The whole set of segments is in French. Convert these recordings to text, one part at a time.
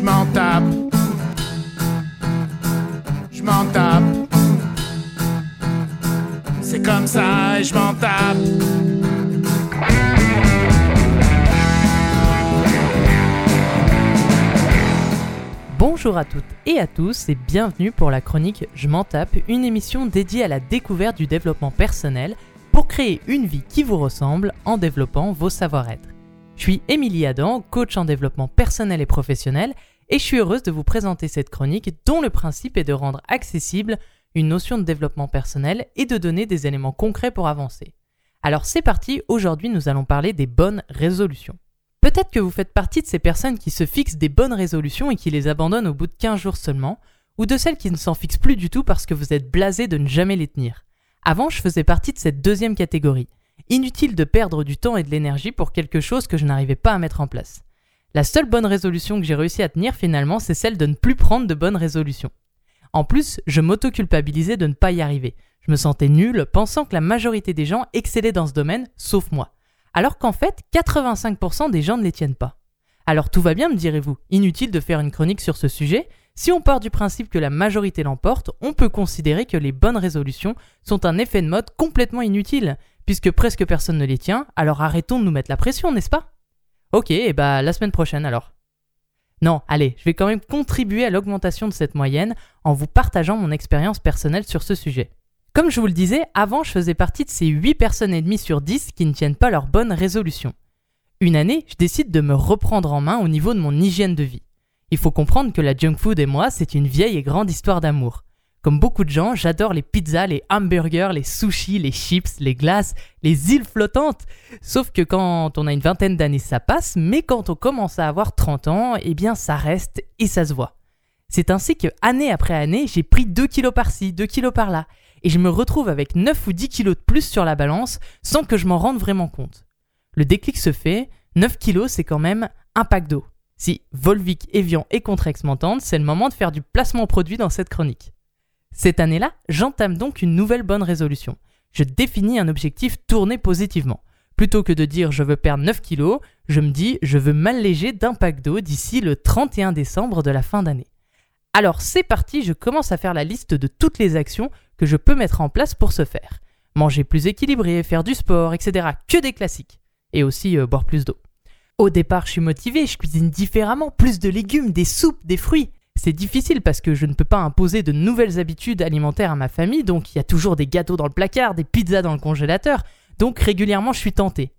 Je m'en tape. Je m'en tape. C'est comme ça je m'en tape. Bonjour à toutes et à tous et bienvenue pour la chronique Je m'en tape, une émission dédiée à la découverte du développement personnel pour créer une vie qui vous ressemble en développant vos savoir-être. Je suis Émilie Adam, coach en développement personnel et professionnel, et je suis heureuse de vous présenter cette chronique dont le principe est de rendre accessible une notion de développement personnel et de donner des éléments concrets pour avancer. Alors c'est parti, aujourd'hui nous allons parler des bonnes résolutions. Peut-être que vous faites partie de ces personnes qui se fixent des bonnes résolutions et qui les abandonnent au bout de 15 jours seulement, ou de celles qui ne s'en fixent plus du tout parce que vous êtes blasé de ne jamais les tenir. Avant, je faisais partie de cette deuxième catégorie. Inutile de perdre du temps et de l'énergie pour quelque chose que je n'arrivais pas à mettre en place. La seule bonne résolution que j'ai réussi à tenir finalement, c'est celle de ne plus prendre de bonnes résolutions. En plus, je m'auto-culpabilisais de ne pas y arriver. Je me sentais nul, pensant que la majorité des gens excellaient dans ce domaine, sauf moi. Alors qu'en fait, 85% des gens ne les tiennent pas. Alors tout va bien, me direz-vous, inutile de faire une chronique sur ce sujet, si on part du principe que la majorité l'emporte, on peut considérer que les bonnes résolutions sont un effet de mode complètement inutile, puisque presque personne ne les tient, alors arrêtons de nous mettre la pression, n'est-ce pas? Ok, et bah la semaine prochaine alors. Non, allez, je vais quand même contribuer à l'augmentation de cette moyenne en vous partageant mon expérience personnelle sur ce sujet. Comme je vous le disais, avant je faisais partie de ces 8 personnes et demie sur 10 qui ne tiennent pas leurs bonnes résolutions. Une année, je décide de me reprendre en main au niveau de mon hygiène de vie. Il faut comprendre que la junk food et moi, c'est une vieille et grande histoire d'amour. Comme beaucoup de gens, j'adore les pizzas, les hamburgers, les sushis, les chips, les glaces, les îles flottantes. Sauf que quand on a une vingtaine d'années, ça passe, mais quand on commence à avoir 30 ans, eh bien ça reste et ça se voit. C'est ainsi que, année après année, j'ai pris 2 kilos par-ci, 2 kilos par-là, et je me retrouve avec 9 ou 10 kilos de plus sur la balance sans que je m'en rende vraiment compte. Le déclic se fait, 9 kilos c'est quand même un pack d'eau. Si Volvic, Evian et Contrex m'entendent, c'est le moment de faire du placement produit dans cette chronique. Cette année-là, j'entame donc une nouvelle bonne résolution. Je définis un objectif tourné positivement. Plutôt que de dire je veux perdre 9 kilos, je me dis je veux m'alléger d'un pack d'eau d'ici le 31 décembre de la fin d'année. Alors c'est parti, je commence à faire la liste de toutes les actions que je peux mettre en place pour ce faire. Manger plus équilibré, faire du sport, etc. Que des classiques. Et aussi euh, boire plus d'eau. Au départ, je suis motivé, je cuisine différemment, plus de légumes, des soupes, des fruits. C'est difficile parce que je ne peux pas imposer de nouvelles habitudes alimentaires à ma famille, donc il y a toujours des gâteaux dans le placard, des pizzas dans le congélateur, donc régulièrement je suis tenté.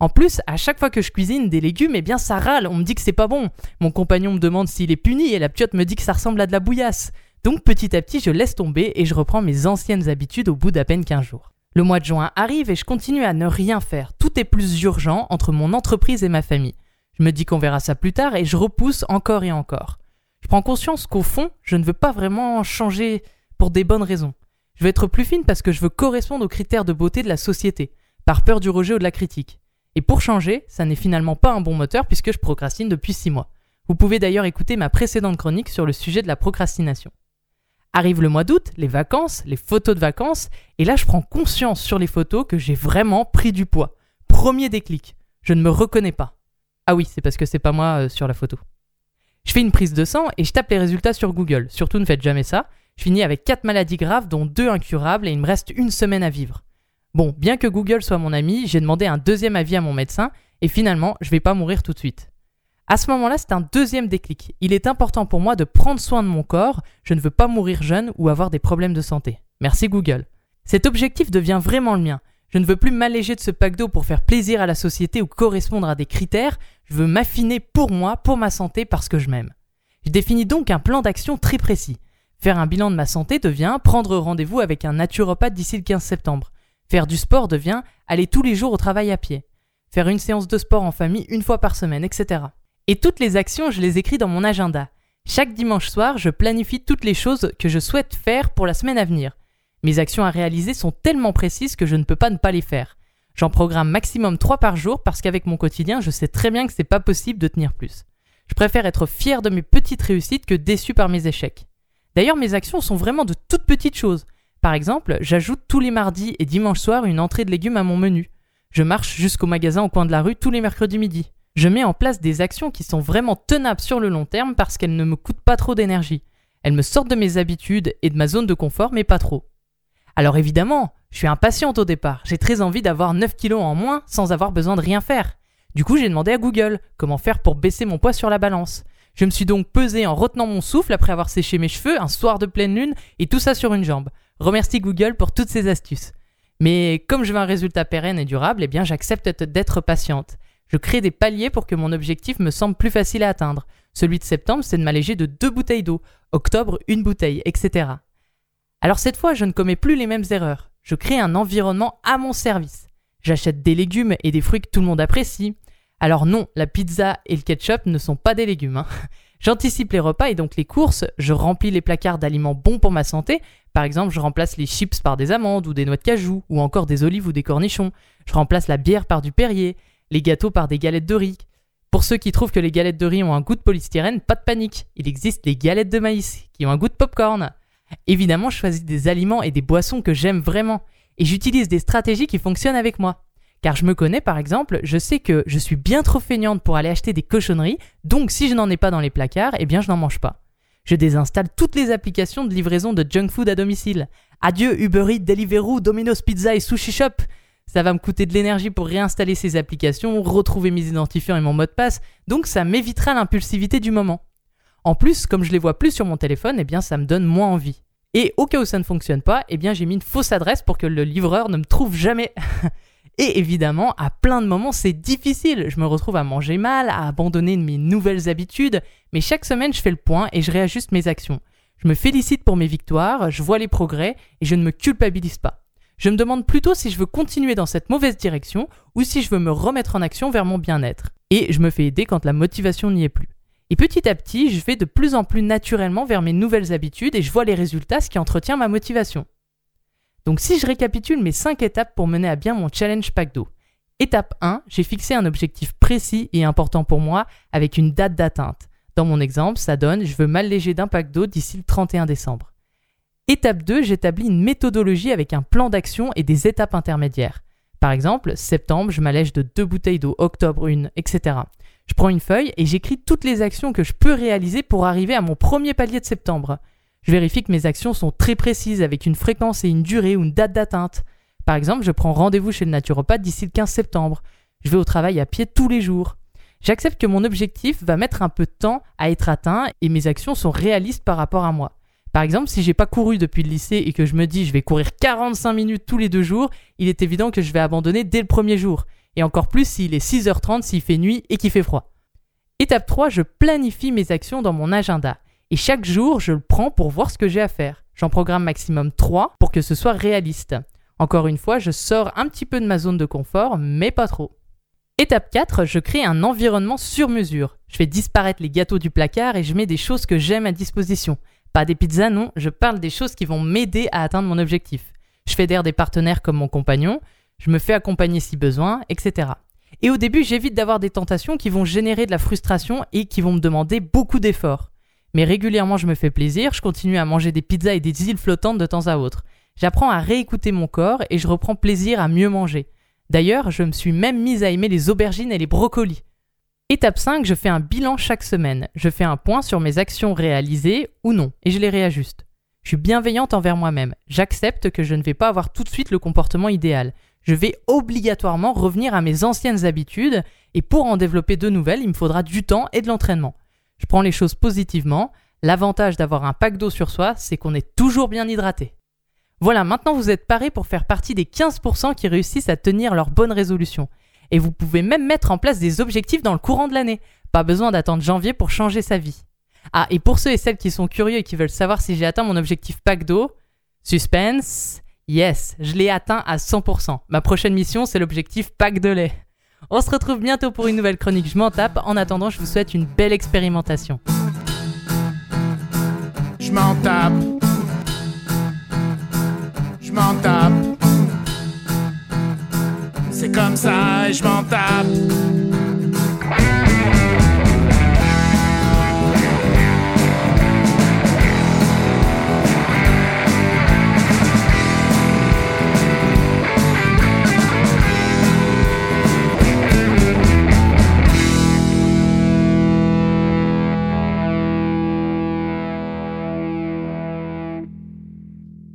En plus, à chaque fois que je cuisine des légumes, eh bien ça râle, on me dit que c'est pas bon. Mon compagnon me demande s'il est puni et la piotte me dit que ça ressemble à de la bouillasse. Donc petit à petit, je laisse tomber et je reprends mes anciennes habitudes au bout d'à peine 15 jours. Le mois de juin arrive et je continue à ne rien faire. Tout est plus urgent entre mon entreprise et ma famille. Je me dis qu'on verra ça plus tard et je repousse encore et encore. Prends conscience qu'au fond, je ne veux pas vraiment changer pour des bonnes raisons. Je veux être plus fine parce que je veux correspondre aux critères de beauté de la société, par peur du rejet ou de la critique. Et pour changer, ça n'est finalement pas un bon moteur puisque je procrastine depuis 6 mois. Vous pouvez d'ailleurs écouter ma précédente chronique sur le sujet de la procrastination. Arrive le mois d'août, les vacances, les photos de vacances, et là je prends conscience sur les photos que j'ai vraiment pris du poids. Premier déclic, je ne me reconnais pas. Ah oui, c'est parce que c'est pas moi euh, sur la photo. Je fais une prise de sang et je tape les résultats sur Google. Surtout ne faites jamais ça. Je finis avec 4 maladies graves dont 2 incurables et il me reste une semaine à vivre. Bon, bien que Google soit mon ami, j'ai demandé un deuxième avis à mon médecin et finalement, je vais pas mourir tout de suite. À ce moment-là, c'est un deuxième déclic. Il est important pour moi de prendre soin de mon corps, je ne veux pas mourir jeune ou avoir des problèmes de santé. Merci Google. Cet objectif devient vraiment le mien. Je ne veux plus m'alléger de ce pack d'eau pour faire plaisir à la société ou correspondre à des critères, je veux m'affiner pour moi, pour ma santé, parce que je m'aime. Je définis donc un plan d'action très précis. Faire un bilan de ma santé devient prendre rendez-vous avec un naturopathe d'ici le 15 septembre. Faire du sport devient aller tous les jours au travail à pied. Faire une séance de sport en famille une fois par semaine, etc. Et toutes les actions, je les écris dans mon agenda. Chaque dimanche soir, je planifie toutes les choses que je souhaite faire pour la semaine à venir. Mes actions à réaliser sont tellement précises que je ne peux pas ne pas les faire. J'en programme maximum 3 par jour parce qu'avec mon quotidien, je sais très bien que c'est pas possible de tenir plus. Je préfère être fier de mes petites réussites que déçu par mes échecs. D'ailleurs, mes actions sont vraiment de toutes petites choses. Par exemple, j'ajoute tous les mardis et dimanches soirs une entrée de légumes à mon menu. Je marche jusqu'au magasin au coin de la rue tous les mercredis midi. Je mets en place des actions qui sont vraiment tenables sur le long terme parce qu'elles ne me coûtent pas trop d'énergie. Elles me sortent de mes habitudes et de ma zone de confort, mais pas trop. Alors évidemment, je suis impatiente au départ. J'ai très envie d'avoir 9 kilos en moins sans avoir besoin de rien faire. Du coup, j'ai demandé à Google comment faire pour baisser mon poids sur la balance. Je me suis donc pesé en retenant mon souffle après avoir séché mes cheveux un soir de pleine lune et tout ça sur une jambe. Remercie Google pour toutes ces astuces. Mais comme je veux un résultat pérenne et durable, eh bien j'accepte d'être patiente. Je crée des paliers pour que mon objectif me semble plus facile à atteindre. Celui de septembre, c'est de m'alléger de deux bouteilles d'eau. Octobre, une bouteille, etc. Alors cette fois, je ne commets plus les mêmes erreurs. Je crée un environnement à mon service. J'achète des légumes et des fruits que tout le monde apprécie. Alors non, la pizza et le ketchup ne sont pas des légumes. Hein. J'anticipe les repas et donc les courses, je remplis les placards d'aliments bons pour ma santé. Par exemple, je remplace les chips par des amandes ou des noix de cajou, ou encore des olives ou des cornichons. Je remplace la bière par du Perrier, les gâteaux par des galettes de riz. Pour ceux qui trouvent que les galettes de riz ont un goût de polystyrène, pas de panique. Il existe les galettes de maïs, qui ont un goût de popcorn. Évidemment, je choisis des aliments et des boissons que j'aime vraiment. Et j'utilise des stratégies qui fonctionnent avec moi. Car je me connais par exemple, je sais que je suis bien trop feignante pour aller acheter des cochonneries, donc si je n'en ai pas dans les placards, eh bien je n'en mange pas. Je désinstalle toutes les applications de livraison de junk food à domicile. Adieu Uber Eats, Deliveroo, Domino's Pizza et Sushi Shop. Ça va me coûter de l'énergie pour réinstaller ces applications, retrouver mes identifiants et mon mot de passe, donc ça m'évitera l'impulsivité du moment. En plus, comme je les vois plus sur mon téléphone, eh bien ça me donne moins envie. Et au cas où ça ne fonctionne pas, eh bien j'ai mis une fausse adresse pour que le livreur ne me trouve jamais. Et évidemment, à plein de moments, c'est difficile. Je me retrouve à manger mal, à abandonner mes nouvelles habitudes, mais chaque semaine, je fais le point et je réajuste mes actions. Je me félicite pour mes victoires, je vois les progrès et je ne me culpabilise pas. Je me demande plutôt si je veux continuer dans cette mauvaise direction ou si je veux me remettre en action vers mon bien-être. Et je me fais aider quand la motivation n'y est plus. Et petit à petit, je vais de plus en plus naturellement vers mes nouvelles habitudes et je vois les résultats, ce qui entretient ma motivation. Donc si je récapitule mes 5 étapes pour mener à bien mon challenge pack d'eau. Étape 1, j'ai fixé un objectif précis et important pour moi avec une date d'atteinte. Dans mon exemple, ça donne je veux m'alléger d'un pack d'eau d'ici le 31 décembre. Étape 2, j'établis une méthodologie avec un plan d'action et des étapes intermédiaires. Par exemple, septembre, je m'allège de 2 bouteilles d'eau, octobre une, etc. Je prends une feuille et j'écris toutes les actions que je peux réaliser pour arriver à mon premier palier de septembre. Je vérifie que mes actions sont très précises avec une fréquence et une durée ou une date d'atteinte. Par exemple, je prends rendez-vous chez le naturopathe d'ici le 15 septembre. Je vais au travail à pied tous les jours. J'accepte que mon objectif va mettre un peu de temps à être atteint et mes actions sont réalistes par rapport à moi. Par exemple, si j'ai pas couru depuis le lycée et que je me dis je vais courir 45 minutes tous les deux jours, il est évident que je vais abandonner dès le premier jour. Et encore plus s'il est 6h30, s'il fait nuit et qu'il fait froid. Étape 3, je planifie mes actions dans mon agenda. Et chaque jour, je le prends pour voir ce que j'ai à faire. J'en programme maximum 3 pour que ce soit réaliste. Encore une fois, je sors un petit peu de ma zone de confort, mais pas trop. Étape 4, je crée un environnement sur mesure. Je fais disparaître les gâteaux du placard et je mets des choses que j'aime à disposition. Pas des pizzas, non, je parle des choses qui vont m'aider à atteindre mon objectif. Je fédère des partenaires comme mon compagnon, je me fais accompagner si besoin, etc. Et au début, j'évite d'avoir des tentations qui vont générer de la frustration et qui vont me demander beaucoup d'efforts. Mais régulièrement, je me fais plaisir, je continue à manger des pizzas et des îles flottantes de temps à autre. J'apprends à réécouter mon corps et je reprends plaisir à mieux manger. D'ailleurs, je me suis même mise à aimer les aubergines et les brocolis. Étape 5, je fais un bilan chaque semaine. Je fais un point sur mes actions réalisées ou non et je les réajuste. Je suis bienveillante envers moi-même. J'accepte que je ne vais pas avoir tout de suite le comportement idéal. Je vais obligatoirement revenir à mes anciennes habitudes et pour en développer de nouvelles, il me faudra du temps et de l'entraînement. Je prends les choses positivement. L'avantage d'avoir un pack d'eau sur soi, c'est qu'on est toujours bien hydraté. Voilà, maintenant vous êtes paré pour faire partie des 15% qui réussissent à tenir leurs bonnes résolutions. Et vous pouvez même mettre en place des objectifs dans le courant de l'année. Pas besoin d'attendre janvier pour changer sa vie. Ah, et pour ceux et celles qui sont curieux et qui veulent savoir si j'ai atteint mon objectif pack d'eau, suspense, yes, je l'ai atteint à 100%. Ma prochaine mission, c'est l'objectif pack de lait. On se retrouve bientôt pour une nouvelle chronique Je m'en tape. En attendant, je vous souhaite une belle expérimentation. Je m'en tape. Je m'en tape. C'est comme ça je m'en tape.